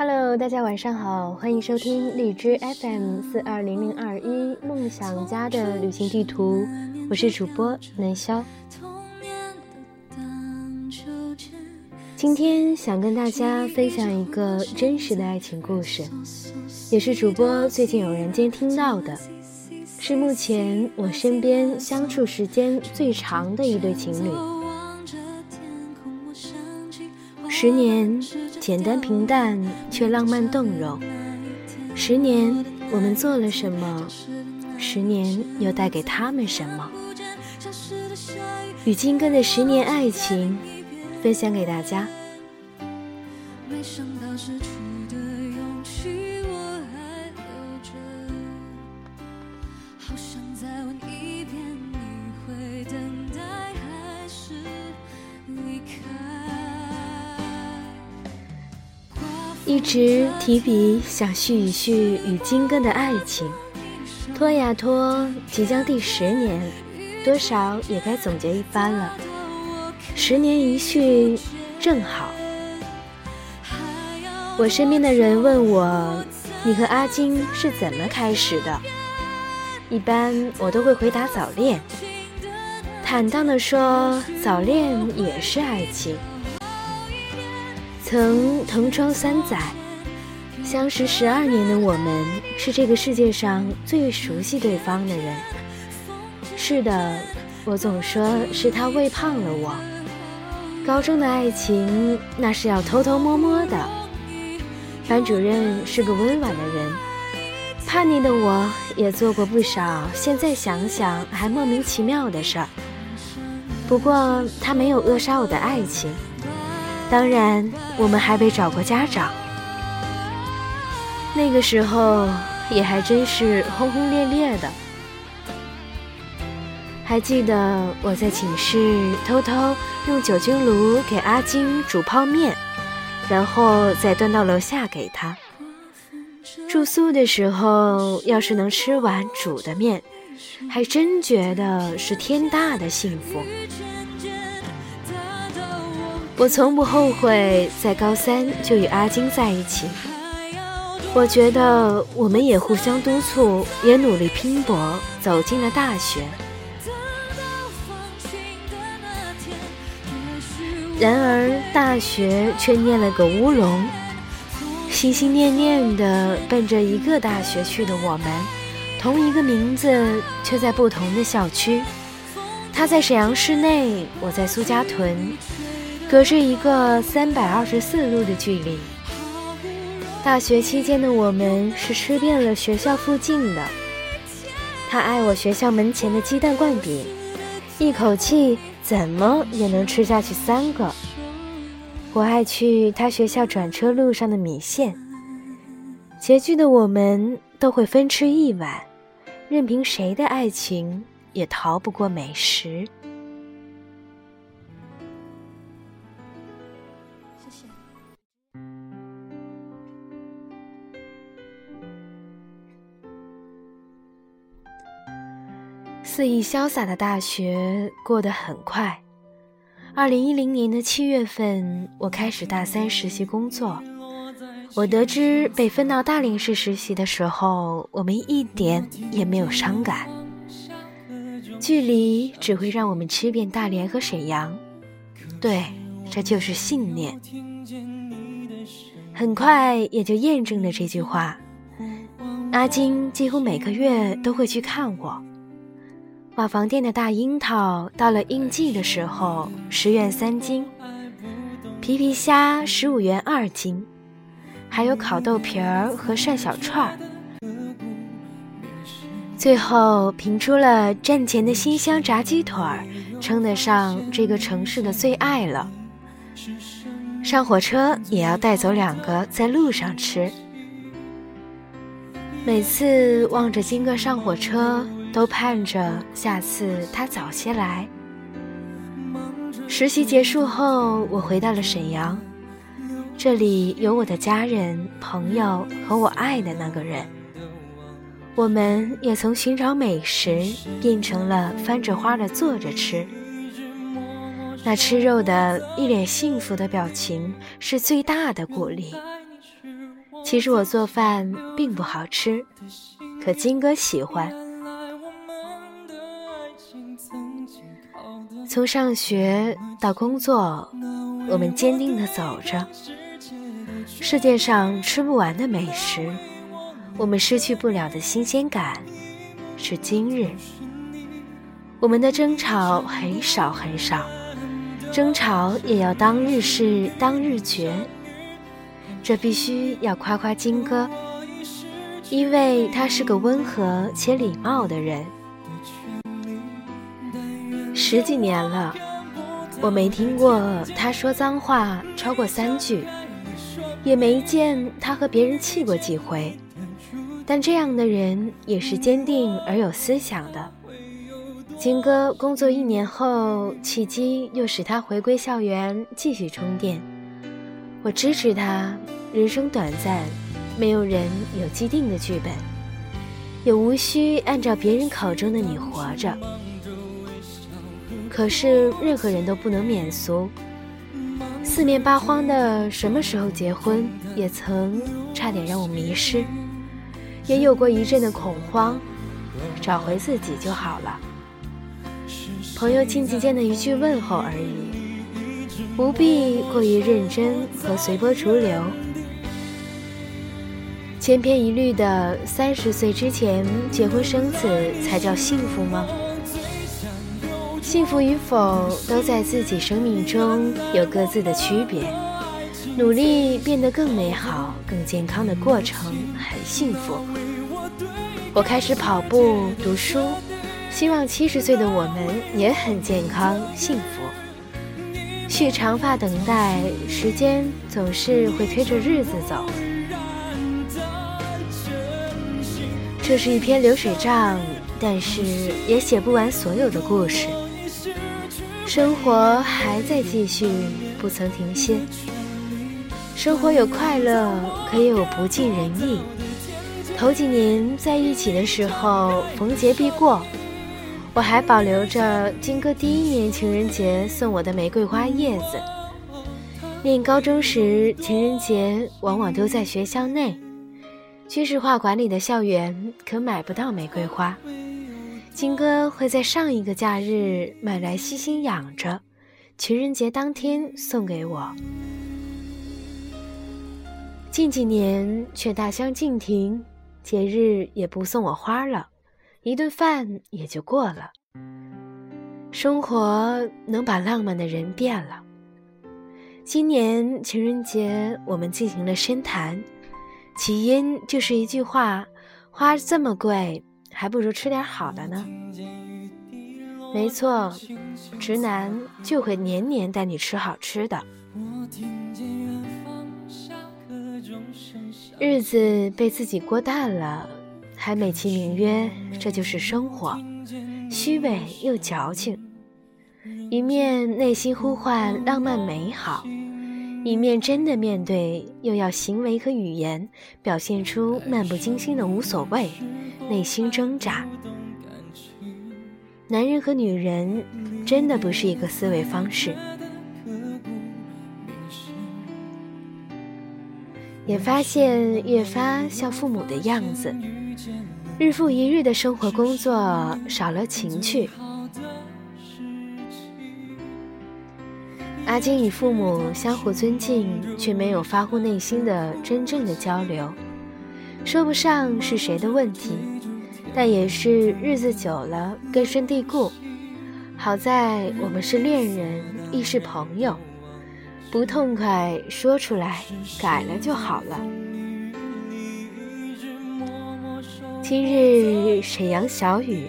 Hello，大家晚上好，欢迎收听荔枝 FM 四二零零二一梦想家的旅行地图，我是主播南潇。今天想跟大家分享一个真实的爱情故事，也是主播最近偶然间听到的，是目前我身边相处时间最长的一对情侣。十年，简单平淡却浪漫动容。十年，我们做了什么？十年，又带给他们什么？与金哥的十年爱情。分享给大家。好想再问一遍，你会等待还是离开一直提笔想续一续与金哥的爱情，拖呀拖，即将第十年，多少也该总结一番了。十年一续，正好。我身边的人问我：“你和阿金是怎么开始的？”一般我都会回答：“早恋。”坦荡地说：“早恋也是爱情。”曾同窗三载，相识十二年的我们，是这个世界上最熟悉对方的人。是的，我总说是他喂胖了我。高中的爱情，那是要偷偷摸摸的。班主任是个温婉的人，叛逆的我也做过不少，现在想想还莫名其妙的事儿。不过他没有扼杀我的爱情。当然，我们还被找过家长。那个时候也还真是轰轰烈烈的。还记得我在寝室偷偷用酒精炉给阿金煮泡面，然后再端到楼下给他。住宿的时候，要是能吃完煮的面，还真觉得是天大的幸福。我从不后悔在高三就与阿金在一起。我觉得我们也互相督促，也努力拼搏，走进了大学。然而，大学却念了个乌龙。心心念念的奔着一个大学去的我们，同一个名字，却在不同的校区。他在沈阳市内，我在苏家屯，隔着一个三百二十四路的距离。大学期间的我们是吃遍了学校附近的。他爱我学校门前的鸡蛋灌饼，一口气。怎么也能吃下去三个。我爱去他学校转车路上的米线。拮据的我们都会分吃一碗，任凭谁的爱情也逃不过美食。肆意潇洒的大学过得很快。二零一零年的七月份，我开始大三实习工作。我得知被分到大连市实习的时候，我们一点也没有伤感。距离只会让我们吃遍大连和沈阳。对，这就是信念。很快也就验证了这句话。阿金几乎每个月都会去看我。瓦房店的大樱桃到了应季的时候，十元三斤；皮皮虾十五元二斤，还有烤豆皮儿和涮小串儿。最后评出了站前的新香炸鸡腿儿，称得上这个城市的最爱了。上火车也要带走两个，在路上吃。每次望着金哥上火车。都盼着下次他早些来。实习结束后，我回到了沈阳，这里有我的家人、朋友和我爱的那个人。我们也从寻找美食变成了翻着花的坐着吃。那吃肉的一脸幸福的表情是最大的鼓励。其实我做饭并不好吃，可金哥喜欢。从上学到工作，我们坚定地走着。世界上吃不完的美食，我们失去不了的新鲜感，是今日。我们的争吵很少很少，争吵也要当日事当日决。这必须要夸夸金哥，因为他是个温和且礼貌的人。十几年了，我没听过他说脏话超过三句，也没见他和别人气过几回。但这样的人也是坚定而有思想的。金哥工作一年后，契机又使他回归校园继续充电。我支持他。人生短暂，没有人有既定的剧本，也无需按照别人口中的你活着。可是任何人都不能免俗。四面八荒的什么时候结婚，也曾差点让我迷失，也有过一阵的恐慌。找回自己就好了。朋友亲戚间的一句问候而已，不必过于认真和随波逐流。千篇一律的三十岁之前结婚生子才叫幸福吗？幸福与否都在自己生命中有各自的区别。努力变得更美好、更健康的过程很幸福。我开始跑步、读书，希望七十岁的我们也很健康、幸福。蓄长发等待，时间总是会推着日子走。这是一篇流水账，但是也写不完所有的故事。生活还在继续，不曾停歇。生活有快乐，可也有不尽人意。头几年在一起的时候，逢节必过。我还保留着金哥第一年情人节送我的玫瑰花叶子。念高中时，情人节往往都在学校内。军事化管理的校园可买不到玫瑰花，金哥会在上一个假日买来细心养着，情人节当天送给我。近几年却大相径庭，节日也不送我花了，一顿饭也就过了。生活能把浪漫的人变了。今年情人节，我们进行了深谈。起因就是一句话：花这么贵，还不如吃点好的呢。没错，直男就会年年带你吃好吃的。日子被自己过淡了，还美其名曰这就是生活，虚伪又矫情。一面内心呼唤浪漫美好。一面真的面对，又要行为和语言表现出漫不经心的无所谓，内心挣扎。男人和女人真的不是一个思维方式。也发现越发像父母的样子，日复一日的生活工作少了情趣。阿金与父母相互尊敬，却没有发乎内心的真正的交流，说不上是谁的问题，但也是日子久了根深蒂固。好在我们是恋人，亦是朋友，不痛快说出来，改了就好了。今日沈阳小雨，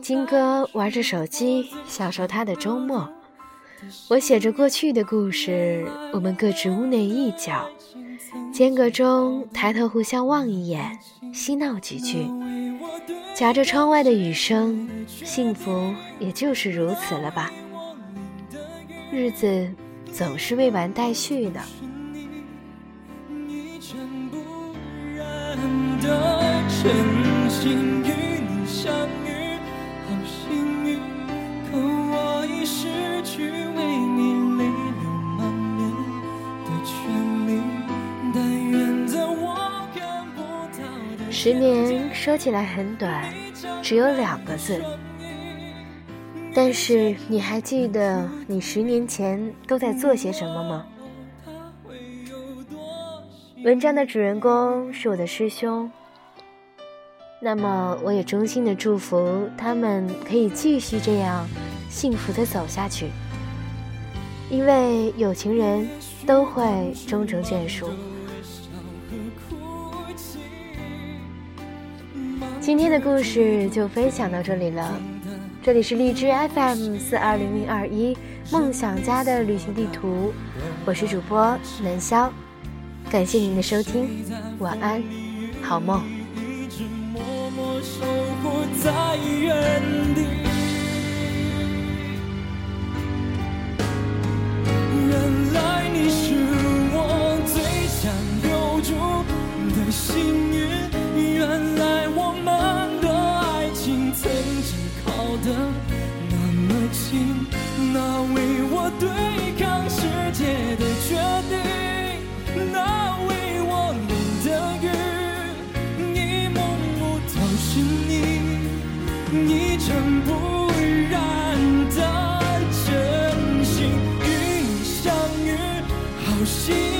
金哥玩着手机，享受他的周末。我写着过去的故事，我们各执屋内一角，间隔中抬头互相望一眼，嬉闹几句，夹着窗外的雨声，幸福也就是如此了吧。日子总是未完待续的。真心与你泪十年说起来很短，只有两个字。但是你还记得你十年前都在做些什么吗？文章的主人公是我的师兄。那么，我也衷心的祝福他们可以继续这样幸福的走下去，因为有情人都会终成眷属。今天的故事就分享到这里了，这里是荔枝 FM 四二零零二一梦想家的旅行地图，我是主播南潇，感谢您的收听，晚安，好梦。原。来你是我最想留住的幸心。